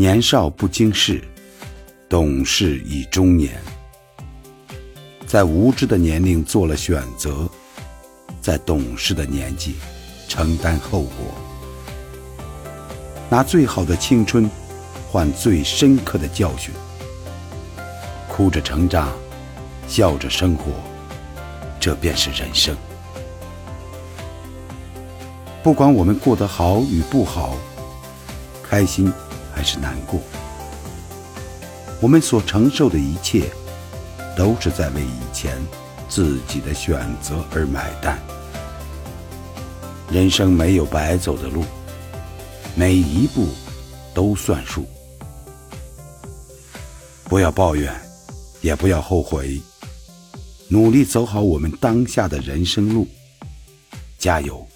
年少不经事，懂事已中年。在无知的年龄做了选择，在懂事的年纪承担后果。拿最好的青春换最深刻的教训，哭着成长，笑着生活，这便是人生。不管我们过得好与不好，开心还是难过，我们所承受的一切，都是在为以前自己的选择而买单。人生没有白走的路，每一步都算数。不要抱怨，也不要后悔，努力走好我们当下的人生路，加油！